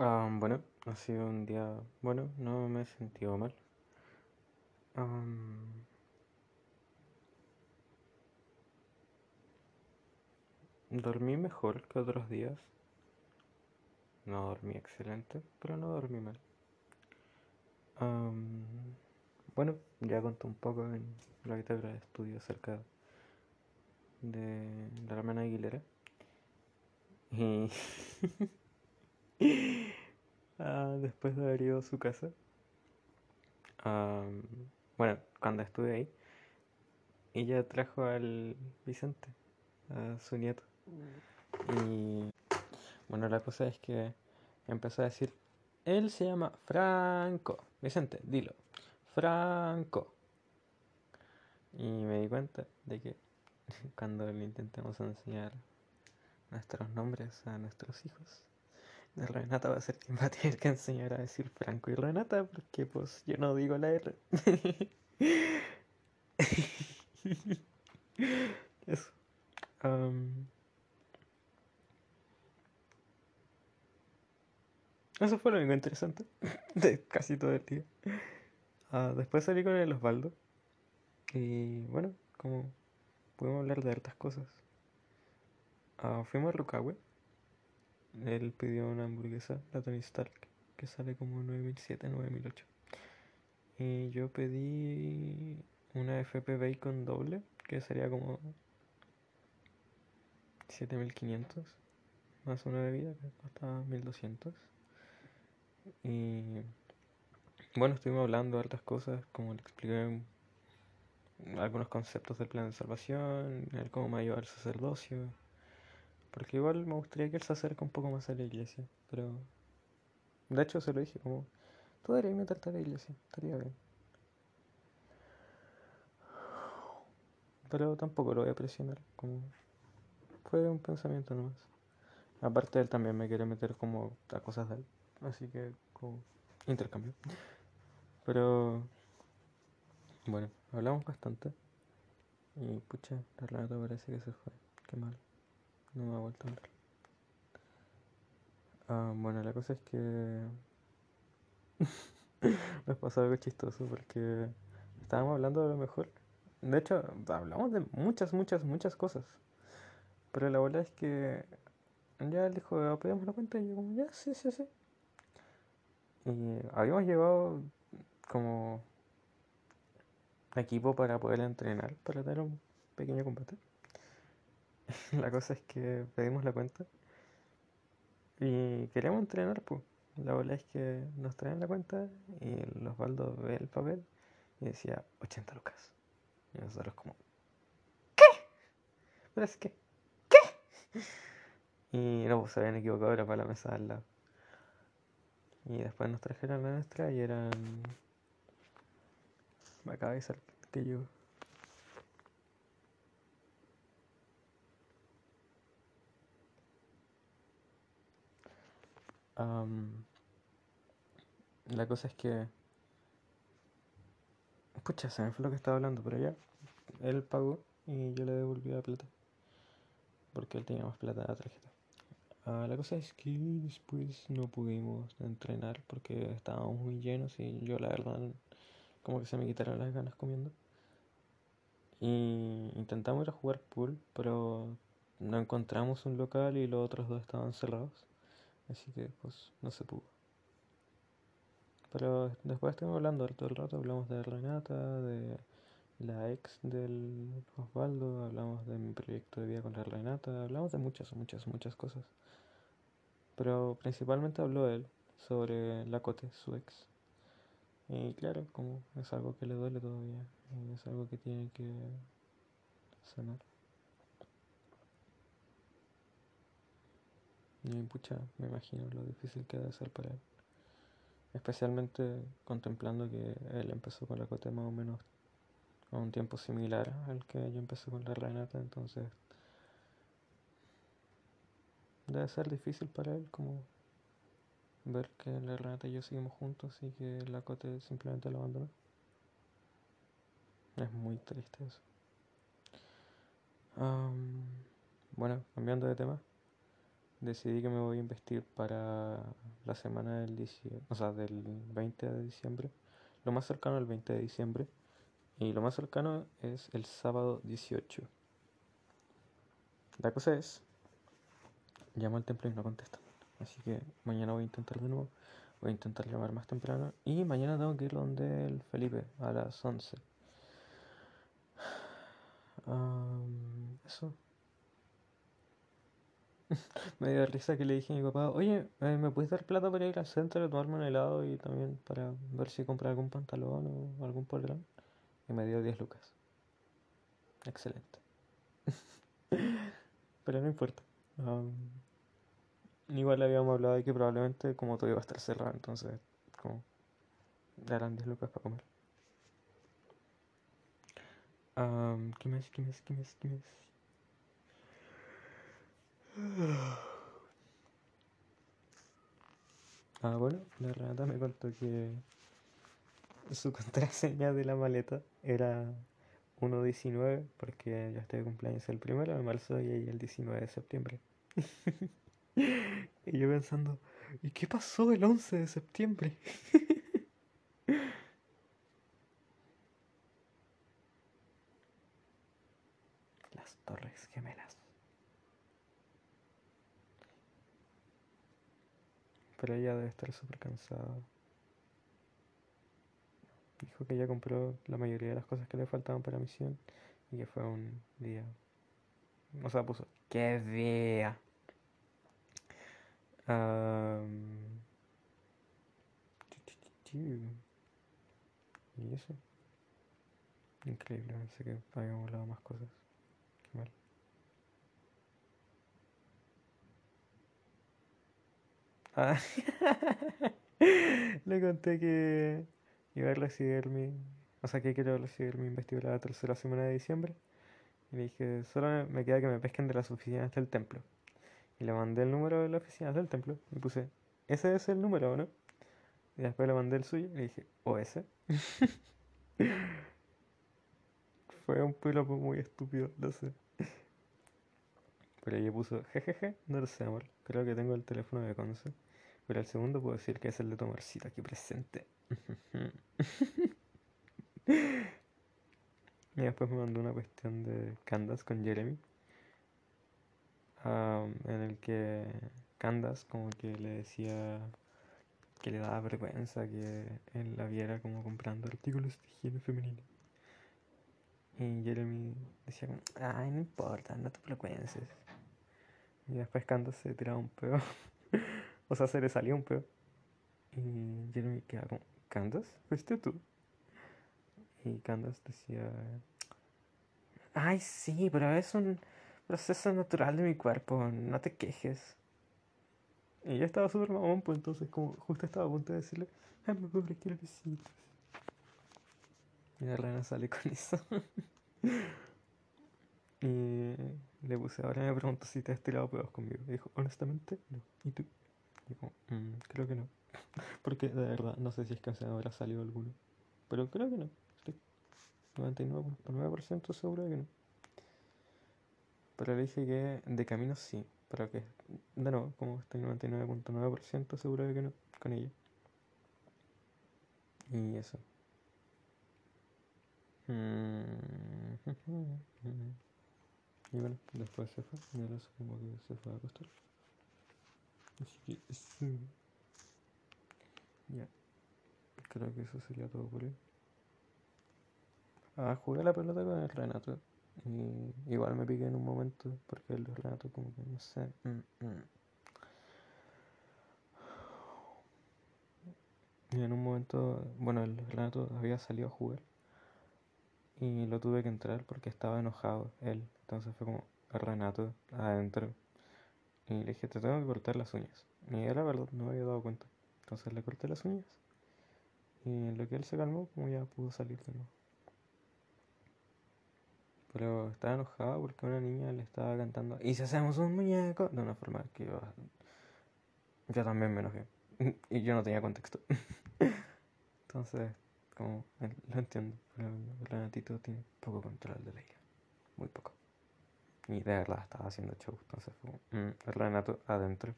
Ah, bueno, ha sido un día bueno, no me he sentido mal. Am, dormí mejor que otros días. No dormí excelente, pero no dormí mal. Am, bueno, ya conté un poco en la bitácora de estudio acerca de la hermana Aguilera. Y ah, después de haber ido a su casa, bueno, cuando estuve ahí, ella trajo al Vicente, a su nieto. Y bueno, la cosa es que empezó a decir, él se llama Franco. Vicente, dilo. Franco. Y me di cuenta de que cuando le intentemos enseñar nuestros nombres a nuestros hijos, Renata va a ser quien va a tener que enseñar a decir Franco y Renata, porque pues yo no digo la R. Eso. Eso fue lo único interesante de casi todo el día. Ah, después salí con el Osvaldo. Y bueno, como pudimos hablar de hartas cosas. Ah, fuimos a Rucawe. Él pidió una hamburguesa, la Tony Stark, que sale como 9007, 9008. Y yo pedí una FP Bacon doble, que sería como 7500, más una bebida que cuesta 1200. Y bueno, estuvimos hablando de hartas cosas, como le expliqué algunos conceptos del plan de salvación, el cómo me va a llevar el sacerdocio. Porque igual me gustaría que él se acerque un poco más a la iglesia, pero de hecho se lo dije como, tú deberías meterte a la iglesia, estaría bien. Pero tampoco lo voy a presionar, como fue un pensamiento nomás. Aparte él también me quiere meter como a cosas de él, así que como intercambio. Pero bueno, hablamos bastante y pucha, la Renata parece que se fue, qué mal, no me ha vuelto a hablar. Ah, bueno, la cosa es que nos pasó algo chistoso porque estábamos hablando de lo mejor. De hecho, hablamos de muchas, muchas, muchas cosas. Pero la bola es que ya él dijo, "Ah, pedimos la cuenta y yo como, ya, sí, sí, sí. Y habíamos llevado como equipo para poder entrenar, para dar un pequeño combate. La cosa es que pedimos la cuenta y queríamos entrenar, pues. La bola es que nos traen la cuenta y el Osvaldo ve el papel y decía 80 lucas. Y nosotros como, pero es que, y no, pues se habían equivocado, era para la mesa de al lado. Y después nos trajeron la nuestra y eran... Me acaba de que yo... Am, la cosa es que... Pucha, se me fue lo que estaba hablando, pero ya. Él pagó y yo le devolví la plata. Porque él tenía más plata en la tarjeta. Ah, la cosa es que después no pudimos entrenar porque estábamos muy llenos y yo la verdad como que se me quitaron las ganas comiendo. Y intentamos ir a jugar pool, pero no encontramos un local y los otros dos estaban cerrados. Así que pues no se pudo. Pero después estuvimos hablando todo el rato, hablamos de Renata, de la ex del Osvaldo, hablamos de mi proyecto de vida con la Renata, hablamos de muchas, muchas, muchas cosas. Pero principalmente habló él sobre la Cote, su ex. Y claro, como es algo que le duele todavía, y es algo que tiene que sanar. Y pucha, me imagino lo difícil que debe ser para él. Especialmente contemplando que él empezó con la Cote más o menos a un tiempo similar al que yo empecé con la Renata, entonces debe ser difícil para él como ver que la Renata y yo seguimos juntos y que la Cote simplemente lo abandonó. Es muy triste eso. Bueno, cambiando de tema, decidí que me voy a investir para la semana del, 18, o sea, del 20 de diciembre. Lo más cercano al 20 de diciembre. Y lo más cercano es el sábado 18. La cosa es, llamo al templo y no contestan. Así que mañana voy a intentar de nuevo. Voy a intentar llamar más temprano. Y mañana tengo que ir donde el Felipe a las 11. eso. me dio risa que le dije a mi papá, oye, eh, ¿me puedes dar plata para ir al centro, tomarme un helado y también para ver si comprar algún pantalón o algún polerón? Y me dio 10 lucas. Excelente. Pero no importa. igual habíamos hablado de que probablemente como todo iba a estar cerrado, entonces como darán 10 lucas para comer. ¿Qué más? ¿Qué más? ¿Qué más? ¿Qué más? Ah, bueno, la Renata me contó que su contraseña de la maleta era 1.19 porque yo estoy de cumpleaños el primero de marzo y el 19 de septiembre. y yo pensando, ¿y qué pasó el 11 de septiembre? Pero ella debe estar súper cansada. Dijo que ya compró la mayoría de las cosas que le faltaban para misión y que fue un día. O sea, puso. ¡Qué día! y eso. Increíble, pensé que habíamos hablado más cosas. Qué mal. Ah, le conté que iba a recibir mi. O sea, que quiero recibir mi investigador la tercera semana de diciembre. Y le dije, solo me queda que me pesquen de las oficinas del templo. Y le mandé el número de las oficinas del templo. Y puse, ese es el número, ¿no? Y después le mandé el suyo y le dije, ¿o ese? Fue un piropo muy estúpido, lo sé. Pero ella puso, jejeje, no lo sé, amor. Creo que tengo el teléfono de Conce. Pero el segundo puedo decir que es el de Tomarcito aquí presente. y después me mandó una cuestión de Candace con Jeremy. en el que Candace como que le decía que le daba vergüenza que él la viera como comprando artículos de higiene femenina. Y Jeremy decía como, ay, no importa, no te preocupes. Y después Candace se tiraba un peo. o sea, se le salió un peo. Y Jeremy quedaba como, ¿Candace? ¿Fuiste tú? Y Candace decía, ay, sí, pero es un proceso natural de mi cuerpo, no te quejes. Y ella estaba súper mamón, pues entonces como justo estaba a punto de decirle, ay, me pobre, quiero besitos. Y la rana sale con eso. y le puse, ahora me pregunto si te has tirado pedos conmigo. Y dijo, honestamente, no. ¿Y tú? Y dijo, mm, creo que no. Porque de verdad, no sé si es que se habrá salido alguno. Pero creo que no. Estoy 99.9% seguro de que no. Pero le dije que de camino sí. Pero que, de nuevo, como estoy 99.9% seguro de que no con ella. Y eso. Y bueno, después se fue. Y ahora supongo que se fue a acostar. Así que sí. Ya. Creo que eso sería todo por hoy. Ah, jugué la pelota con el Renato. Y igual me piqué en un momento porque el Renato como que no sé. Mm, mm. Y en un momento, bueno, el Renato había salido a jugar. Y lo tuve que entrar porque estaba enojado él. Entonces fue como, Renato, adentro. Y le dije, te tengo que cortar las uñas. Y era verdad, no me había dado cuenta. Entonces le corté las uñas. Y en lo que él se calmó, como ya pudo salir de nuevo. Pero estaba enojado porque una niña le estaba cantando, ¿y si hacemos un muñeco? De una forma que yo, también me enojé. y yo no tenía contexto. Entonces, como lo entiendo, el Renatito tiene poco control de la ira. Muy poco. Y de verdad estaba haciendo show. Entonces fue mm, Renato adentro.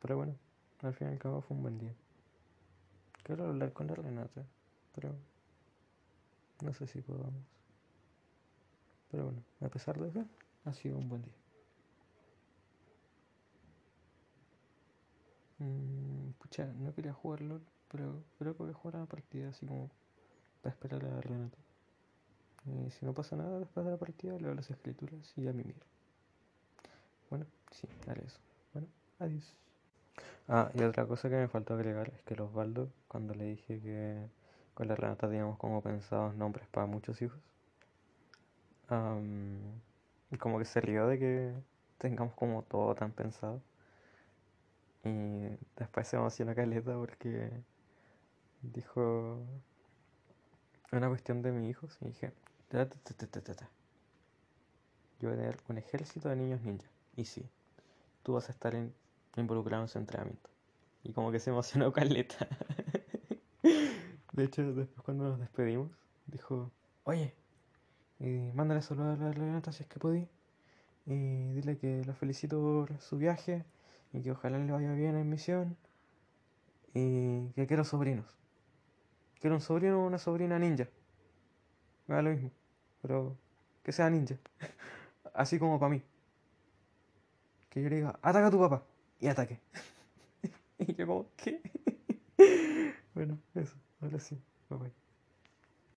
Pero bueno, al fin y al cabo fue un buen día. Quiero hablar con la Renata, pero no sé si podamos. Pero bueno, a pesar de eso, ha sido un buen día. Mm, pucha, no quería jugar LOL, pero creo que voy a jugar una partida así como para esperar a la Renata. Y si no pasa nada después de la partida, leo las escrituras y ya me miro. Bueno, sí, haré eso. Bueno, adiós. Ah, y otra cosa que me faltó agregar es que los Osvaldo, cuando le dije que con la Renata teníamos como pensados nombres para muchos hijos, am, como que se rió de que tengamos como todo tan pensado. Y después se emocionó caleta porque dijo una cuestión de mis hijos y dije, yo voy a tener un ejército de niños ninja. Y sí, tú vas a estar involucrado en su entrenamiento. Y como que se emocionó caleta. De hecho, después cuando nos despedimos, dijo, oye, y mándale saludos a la Renata si es que podí. Y dile que la felicito por su viaje y que ojalá le vaya bien en misión. Y que quiero sobrinos. Quiero un sobrino o una sobrina ninja. Me da lo mismo. Pero que sea ninja. Así como para mí. Que yo le diga, ataca a tu papá. Y ataque. y yo como, ¿qué? bueno, eso. Ahora sí. Bye bye.